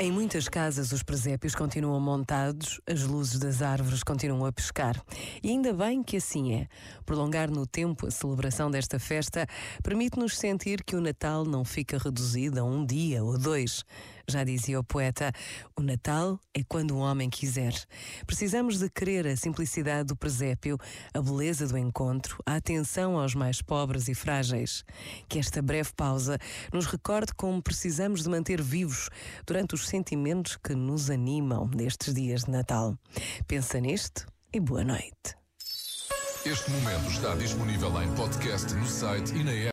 Em muitas casas, os presépios continuam montados, as luzes das árvores continuam a pescar. E ainda bem que assim é. Prolongar no tempo a celebração desta festa permite-nos sentir que o Natal não fica reduzido a um dia ou dois. Já dizia o poeta: o Natal é quando o homem quiser. Precisamos de querer a simplicidade do presépio, a beleza do encontro, a atenção aos mais pobres e frágeis. Que esta breve pausa nos recorde como precisamos de manter vivos durante os sentimentos que nos animam nestes dias de Natal. Pensa nisto e boa noite. Este momento está disponível em podcast no site e na app.